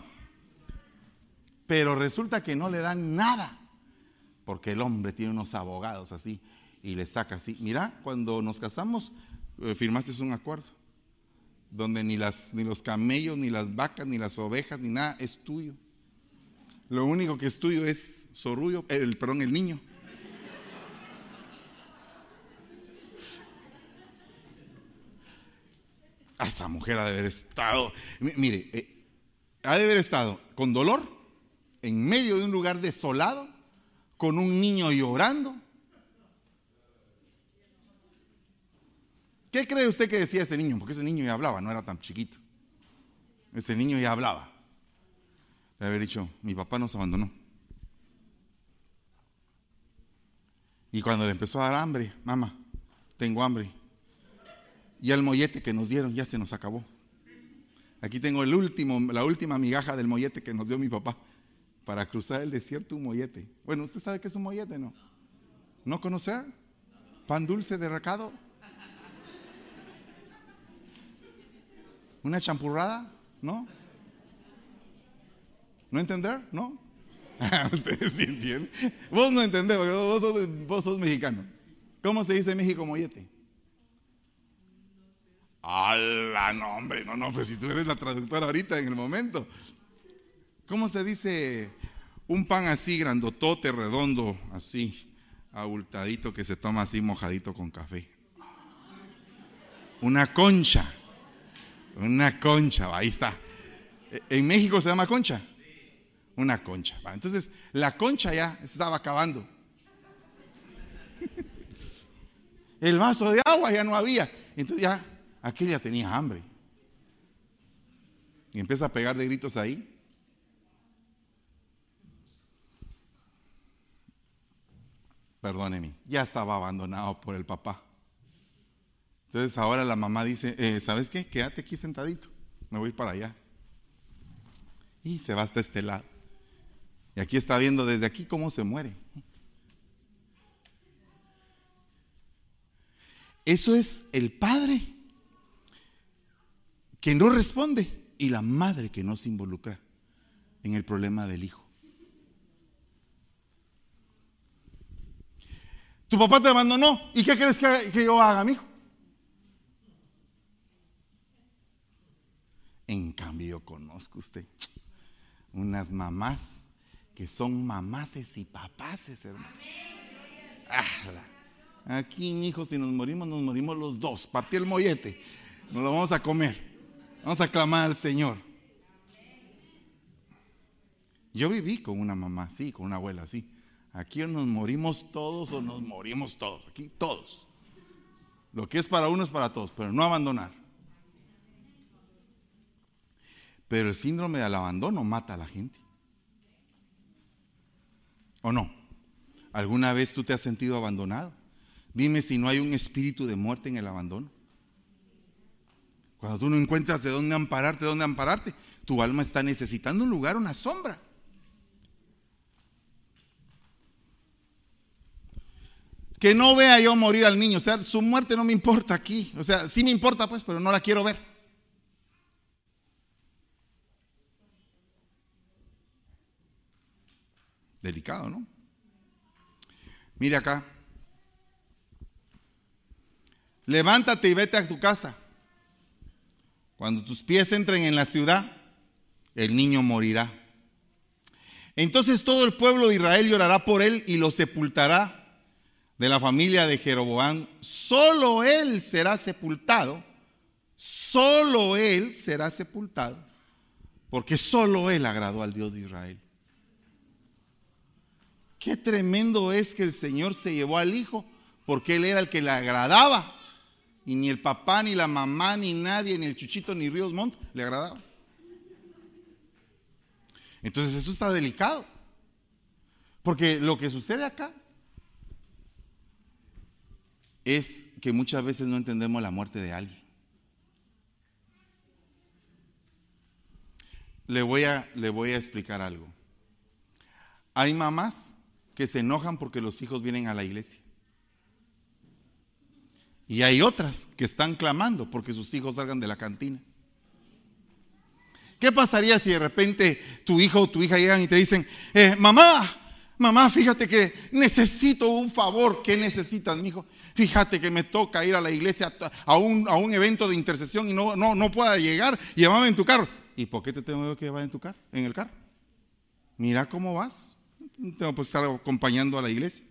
Pero resulta que no le dan nada. Porque el hombre tiene unos abogados así y le saca así. Mira, cuando nos casamos, eh, firmaste un acuerdo donde ni, las, ni los camellos, ni las vacas, ni las ovejas, ni nada es tuyo. Lo único que es tuyo es Sorullo, el, perdón, el niño. Ah, esa mujer ha de haber estado, mire, eh, ha de haber estado con dolor en medio de un lugar desolado, con un niño llorando, ¿Qué cree usted que decía ese niño? Porque ese niño ya hablaba, no era tan chiquito. Ese niño ya hablaba. Le había dicho, mi papá nos abandonó. Y cuando le empezó a dar hambre, mamá, tengo hambre. Y el mollete que nos dieron ya se nos acabó. Aquí tengo el último, la última migaja del mollete que nos dio mi papá para cruzar el desierto, un mollete. Bueno, ¿usted sabe qué es un mollete, no? ¿No conocer? ¿Pan dulce de recado? ¿Una champurrada? ¿No? ¿No entender? ¿No? Ustedes sí entienden. Vos no entendés, vos sos, mexicano. ¿Cómo se dice México mollete? ¡Hala, no, hombre! No, no, pues si tú eres la traductora ahorita en el momento. ¿Cómo se dice un pan así, grandotote, redondo, así, abultadito, que se toma así mojadito con café? Una concha. Una concha, ahí está. ¿En México se llama concha? Una concha. Entonces, la concha ya estaba acabando. El vaso de agua ya no había. Entonces ya, aquel ya tenía hambre. Y empieza a pegar de gritos ahí. Perdóneme, ya estaba abandonado por el papá. Entonces ahora la mamá dice, eh, ¿sabes qué? Quédate aquí sentadito, me voy para allá. Y se va hasta este lado. Y aquí está viendo desde aquí cómo se muere. Eso es el padre que no responde y la madre que no se involucra en el problema del hijo. Tu papá te abandonó. ¿Y qué crees que, yo haga, hijo? En cambio, yo conozco usted unas mamás que son mamaces y papaces, hermano. Aquí, hijos, si nos morimos, nos morimos los dos. Partí el mollete, nos lo vamos a comer. Vamos a clamar al Señor. Yo viví con una mamá así, con una abuela así. Aquí nos morimos todos o nos morimos todos. Aquí todos. Lo que es para uno es para todos, pero no abandonar. Pero el síndrome del abandono mata a la gente. ¿O no? ¿Alguna vez tú te has sentido abandonado? Dime si no hay un espíritu de muerte en el abandono. Cuando tú no encuentras de dónde ampararte, de dónde ampararte, tu alma está necesitando un lugar, una sombra. Que no vea yo morir al niño, o sea, su muerte no me importa aquí, o sea, sí me importa pues, pero no la quiero ver. Delicado, ¿no? Mire acá. Levántate y vete a tu casa. Cuando tus pies entren en la ciudad, el niño morirá. Entonces todo el pueblo de Israel llorará por él y lo sepultará de la familia de Jeroboam. Solo él será sepultado. Solo él será sepultado. Porque solo él agradó al Dios de Israel. Qué tremendo es que el Señor se llevó al Hijo, porque Él era el que le agradaba. Y ni el papá, ni la mamá, ni nadie, ni el Chuchito, ni Ríos Montt le agradaba. Entonces eso está delicado. Porque lo que sucede acá es que muchas veces no entendemos la muerte de alguien. Le voy a, le voy a explicar algo. Hay mamás que se enojan porque los hijos vienen a la iglesia. Y hay otras que están clamando porque sus hijos salgan de la cantina. ¿Qué pasaría si de repente tu hijo o tu hija llegan y te dicen, eh, mamá, mamá, fíjate que necesito un favor. ¿Qué necesitas, mi hijo? Fíjate que me toca ir a la iglesia a un, a un evento de intercesión y no, no, no pueda llegar. Llévame en tu carro. ¿Y por qué te tengo que llevar en tu carro? En el carro. Mira cómo vas. Tengo que estar acompañando a la iglesia.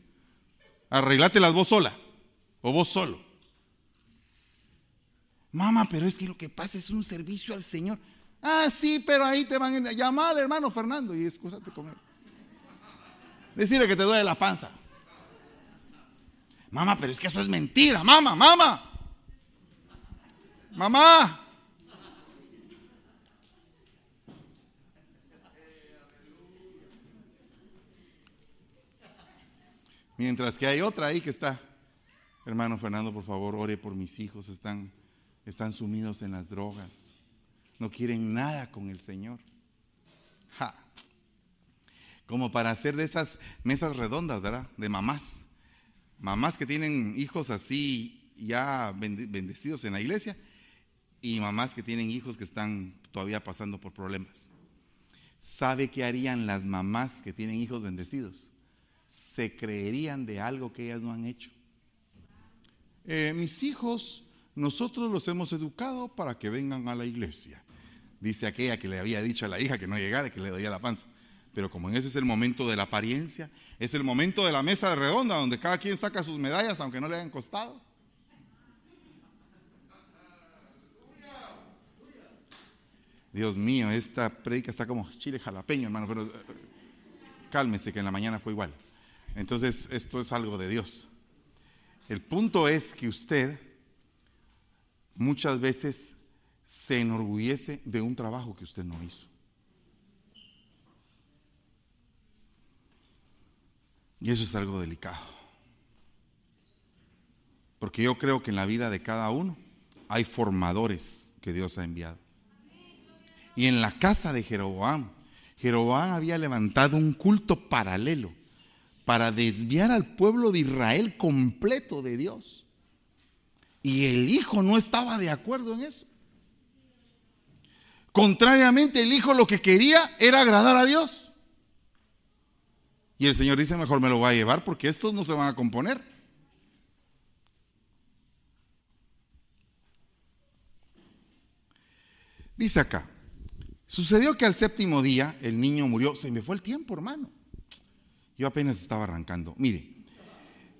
Arreglátelas vos sola o vos solo. Mamá, pero es que lo que pasa es un servicio al Señor. Ah, sí, pero ahí te van a llamar al hermano Fernando y excusate con él. Decirle que te duele la panza. Mamá, pero es que eso es mentira, mamá, mamá. Mamá. Mientras que hay otra ahí que está. Hermano Fernando, por favor, ore por mis hijos. Están, están sumidos en las drogas. No quieren nada con el Señor. Como para hacer de esas mesas redondas, ¿verdad? De mamás. Mamás que tienen hijos así ya bendecidos en la iglesia y mamás que tienen hijos que están todavía pasando por problemas. ¿Sabe qué harían las mamás que tienen hijos bendecidos? Se creerían de algo que ellas no han hecho. Eh, mis hijos, nosotros los hemos educado para que vengan a la iglesia. Dice aquella que le había dicho a la hija que no llegara, que le doía la panza. Pero como en ese es el momento de la apariencia, es el momento de la mesa redonda donde cada quien saca sus medallas aunque no le hayan costado. Dios mío, esta predica está como chile jalapeño, hermano, pero eh, cálmese que en la mañana fue igual. Entonces, esto es algo de Dios. El punto es que usted muchas veces se enorgullece de un trabajo que usted no hizo. Y eso es algo delicado. Porque yo creo que en la vida de cada uno hay formadores que Dios ha enviado. Y en la casa de Jeroboam, Jeroboam había levantado un culto paralelo para desviar al pueblo de Israel completo de Dios. Y el hijo no estaba de acuerdo en eso. Contrariamente, el hijo lo que quería era agradar a Dios. Y el Señor dice, mejor me lo voy a llevar porque estos no se van a componer. Dice acá, sucedió que al séptimo día el niño murió. Se me fue el tiempo, hermano. Yo apenas estaba arrancando. Mire,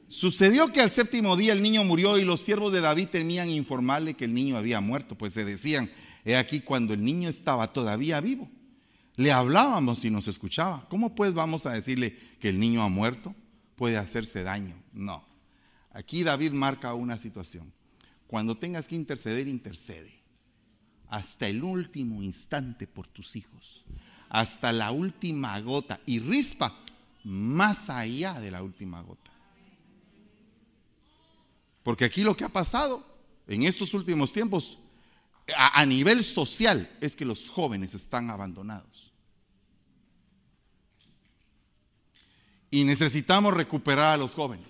sucedió que al séptimo día el niño murió y los siervos de David temían informarle que el niño había muerto, pues se decían, he aquí cuando el niño estaba todavía vivo. Le hablábamos y nos escuchaba. ¿Cómo pues vamos a decirle que el niño ha muerto? Puede hacerse daño. No. Aquí David marca una situación. Cuando tengas que interceder, intercede. Hasta el último instante por tus hijos. Hasta la última gota. Y rispa más allá de la última gota. Porque aquí lo que ha pasado en estos últimos tiempos a, nivel social es que los jóvenes están abandonados. Y necesitamos recuperar a los jóvenes.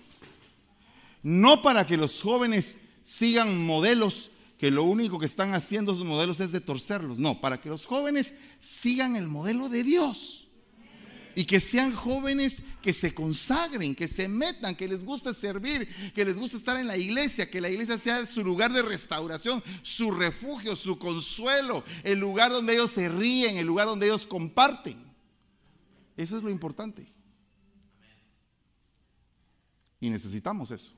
No para que los jóvenes sigan modelos que lo único que están haciendo esos modelos es de torcerlos. No, para que los jóvenes sigan el modelo de Dios y que sean jóvenes que se consagren, que se metan, que les guste servir, que les guste estar en la iglesia, que la iglesia sea su lugar de restauración, su refugio, su consuelo, el lugar donde ellos se ríen, el lugar donde ellos comparten. Eso es lo importante. Y necesitamos eso.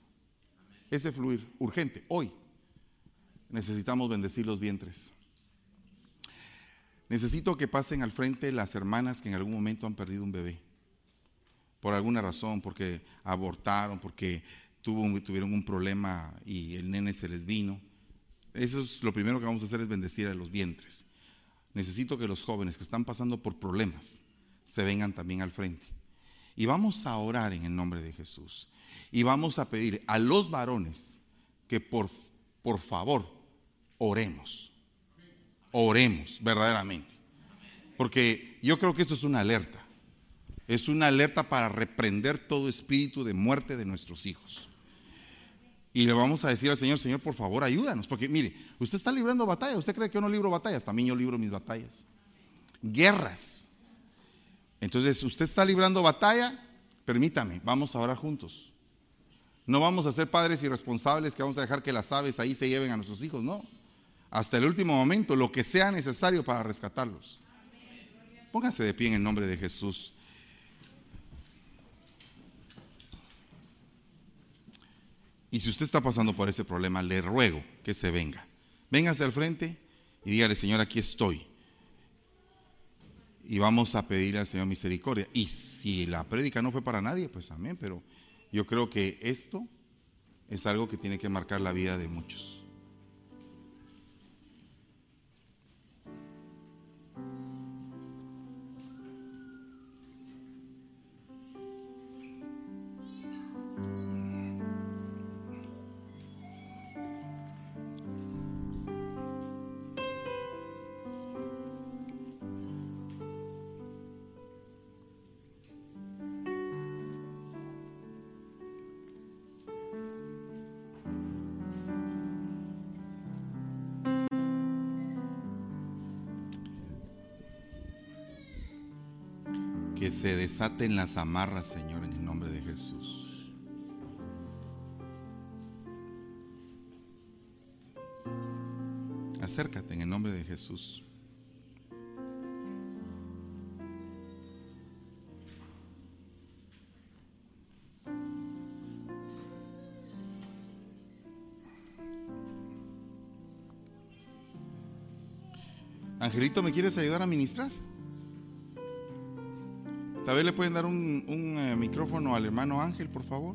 Ese fluir urgente. Hoy necesitamos bendecir los vientres. Necesito que pasen al frente las hermanas que en algún momento han perdido un bebé. Por alguna razón, porque abortaron, porque tuvieron un problema y el nene se les vino. Eso es lo primero que vamos a hacer es bendecir a los vientres. Necesito que los jóvenes que están pasando por problemas se vengan también al frente. Y vamos a orar en el nombre de Jesús. Y vamos a pedir a los varones que por, por favor oremos oremos verdaderamente. Porque yo creo que esto es una alerta. Es una alerta para reprender todo espíritu de muerte de nuestros hijos. Y le vamos a decir al Señor, Señor, por favor, ayúdanos. Porque mire, usted está librando batallas. ¿Usted cree que yo no libro batallas? También yo libro mis batallas. Guerras. Entonces, usted está librando batalla, permítame, vamos a orar juntos. No vamos a ser padres irresponsables que vamos a dejar que las aves ahí se lleven a nuestros hijos, no. Hasta el último momento, lo que sea necesario para rescatarlos. Póngase de pie en el nombre de Jesús. Y si usted está pasando por ese problema, le ruego que se venga. Véngase al frente y dígale, Señor, aquí estoy. Y vamos a pedirle al Señor misericordia. Y si la prédica no fue para nadie, pues amén. Pero yo creo que esto es algo que tiene que marcar la vida de muchos. Se desaten las amarras, Señor, en el nombre de Jesús. Acércate en el nombre de Jesús. Angelito, ¿me quieres ayudar a ministrar? Tal vez le pueden dar un, eh, micrófono al hermano Ángel, por favor.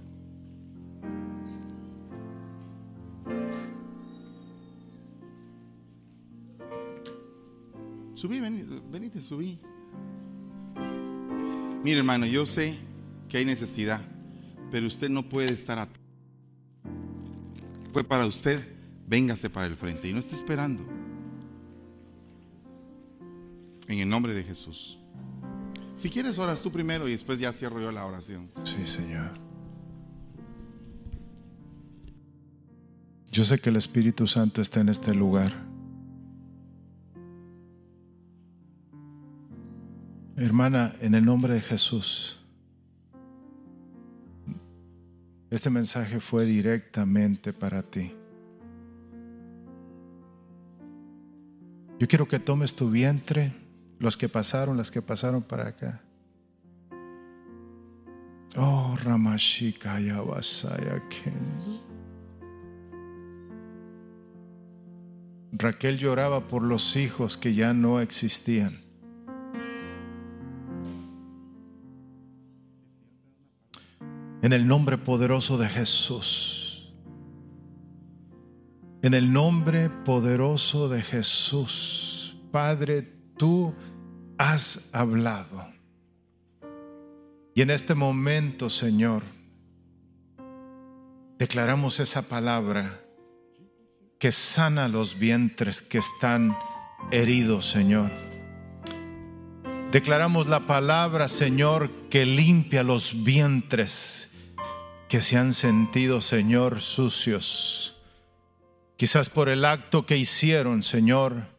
Subí, ven, venite, subí. Mire, hermano, yo sé que hay necesidad, pero usted no puede estar atrás. Fue para usted, véngase para el frente y no esté esperando. En el nombre de Jesús. Si quieres, oras tú primero y después ya cierro yo la oración. Sí, Señor. Yo sé que el Espíritu Santo está en este lugar. Hermana, en el nombre de Jesús, este mensaje fue directamente para ti. Yo quiero que tomes tu vientre los que pasaron, las que pasaron para acá. Oh, Ramashika Yabasaya Kendo. Raquel lloraba por los hijos que ya no existían. En el nombre poderoso de Jesús. En el nombre poderoso de Jesús. Padre, tú has hablado. Y en este momento, Señor, declaramos esa palabra que sana los vientres que están heridos, Señor. Declaramos la palabra, Señor, que limpia los vientres que se han sentido, Señor, sucios. Quizás por el acto que hicieron, Señor.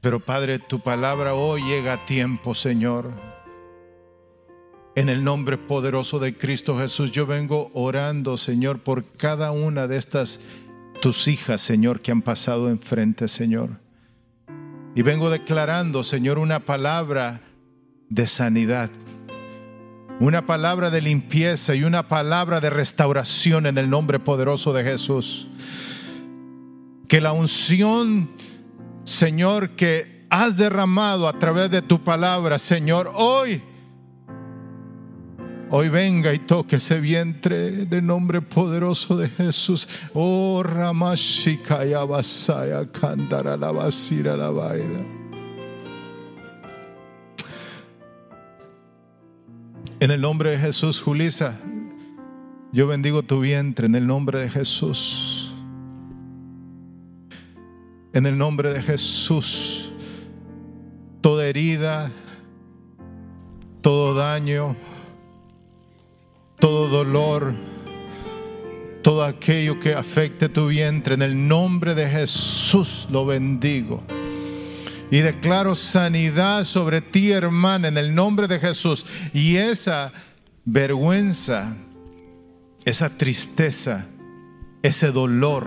Pero Padre, tu palabra hoy llega a tiempo, Señor. En el nombre poderoso de Cristo Jesús, yo vengo orando, Señor, por cada una de estas tus hijas, Señor, que han pasado enfrente, Señor. Y vengo declarando, Señor, una palabra de sanidad, una palabra de limpieza y una palabra de restauración en el nombre poderoso de Jesús. Que la unción, Señor, que has derramado a través de tu palabra, Señor, hoy Hoy venga y toque ese vientre de nombre poderoso de Jesús. Oh, Ramashikaya Basaya Kandara la Basira la Baida. En el nombre de Jesús, Julisa, yo bendigo tu vientre en el nombre de Jesús. En el nombre de Jesús herida, todo daño, todo dolor, todo aquello que afecte tu vientre, en el nombre de Jesús lo bendigo. Y declaro sanidad sobre ti, hermana, en el nombre de Jesús. Y esa vergüenza, esa tristeza, ese dolor,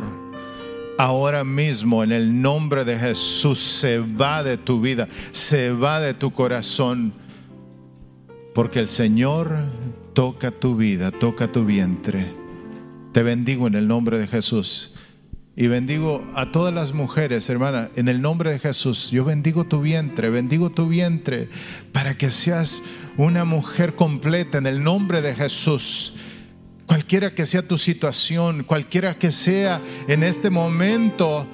ahora mismo en el nombre de Jesús se va de tu vida, se va de tu corazón. Porque el Señor toca tu vida, toca tu vientre. Te bendigo en el nombre de Jesús. Y bendigo a todas las mujeres, hermana, en el nombre de Jesús. Yo bendigo tu vientre, bendigo tu vientre para que seas una mujer completa en el nombre de Jesús. Cualquiera que sea tu situación, cualquiera que sea en este momento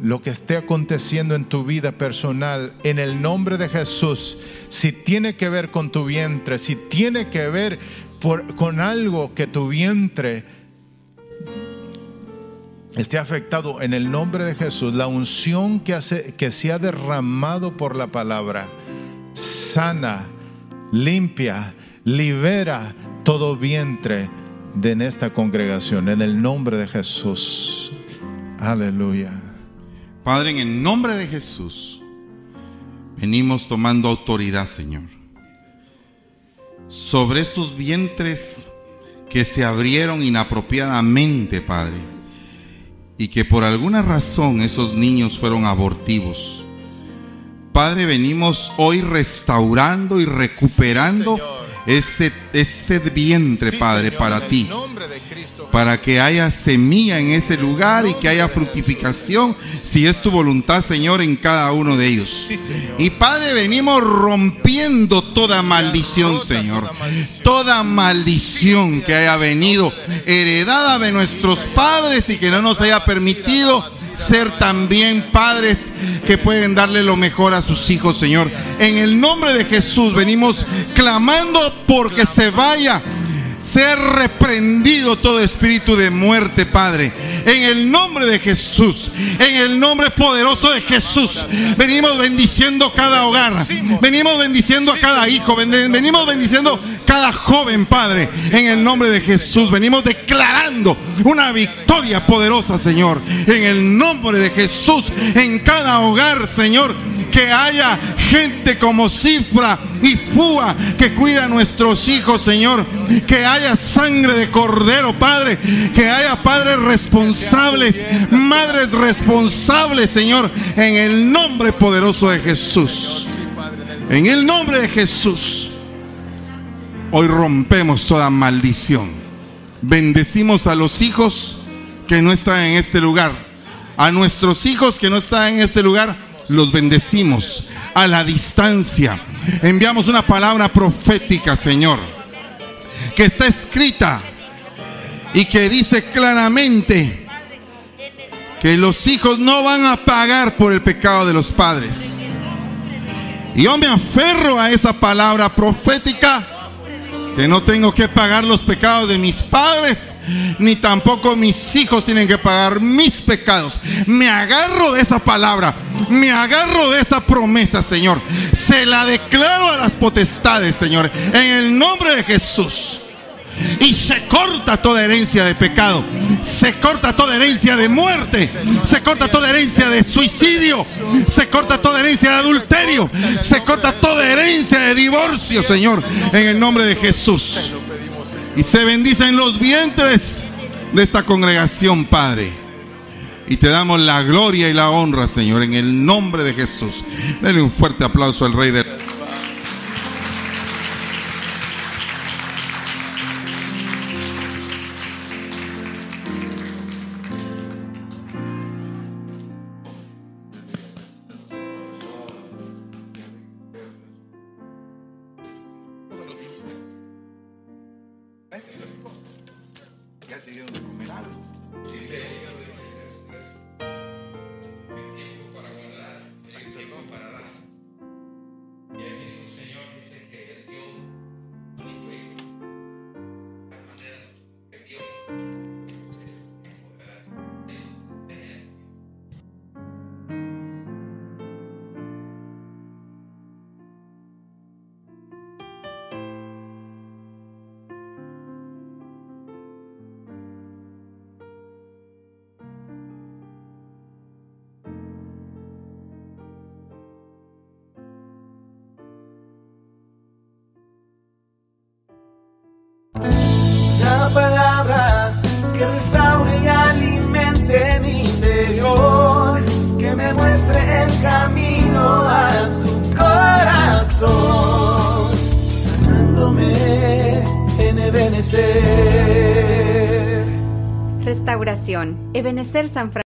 lo que esté aconteciendo en tu vida personal, en el nombre de Jesús, si tiene que ver con tu vientre, si tiene que ver con algo que tu vientre esté afectado en el nombre de Jesús, la unción que, hace, que se ha derramado por la palabra, sana, limpia, libera todo vientre de en esta congregación, en el nombre de Jesús. Aleluya. Padre, en el nombre de Jesús, venimos tomando autoridad, Señor, sobre estos vientres que se abrieron inapropiadamente, Padre y que por alguna razón esos niños fueron abortivos. Padre, venimos hoy restaurando y recuperando ese, ese vientre, Padre, para ti. Para que haya semilla en ese lugar y que haya fructificación, si es tu voluntad, Señor, en cada uno de ellos. Y Padre, venimos rompiendo toda maldición, Señor. Toda maldición que haya venido heredada de nuestros padres y que no nos haya permitido ser también padres que pueden darle lo mejor a sus hijos, Señor. En el nombre de Jesús venimos clamando porque se vaya ser reprendido todo espíritu de muerte, Padre. En el nombre de Jesús, en el nombre poderoso de Jesús, venimos bendiciendo cada hogar, venimos bendiciendo a cada hijo, venimos bendiciendo cada joven, Padre. En el nombre de Jesús, venimos declarando una victoria poderosa, Señor. En el nombre de Jesús, en cada hogar, Señor que haya gente como Cifra y Fua que cuida a nuestros hijos, Señor. Que haya sangre de cordero, Padre. Que haya padres responsables, madres responsables, Señor. En el nombre poderoso de Jesús. En el nombre de Jesús. Hoy rompemos toda maldición. Bendecimos a los hijos que no están en este lugar. A nuestros hijos que no están en este lugar los bendecimos a la distancia. Enviamos una palabra profética, Señor, que está escrita y que dice claramente que los hijos no van a pagar por el pecado de los padres. Y yo me aferro a esa palabra profética que no tengo que pagar los pecados de mis padres, ni tampoco mis hijos tienen que pagar mis pecados. Me agarro de esa palabra, me agarro de esa promesa, Señor. Se la declaro a las potestades, Señor, en el nombre de Jesús. Y se corta toda herencia de pecado. Se corta toda herencia de muerte. Se corta toda herencia de suicidio. Se corta toda herencia de adulterio. Se corta toda herencia de divorcio, Señor. En el nombre de Jesús. Y se bendicen los vientres de esta congregación, Padre. Y te damos la gloria y la honra, Señor, en el nombre de Jesús. Denle un fuerte aplauso al Rey de San Francisco.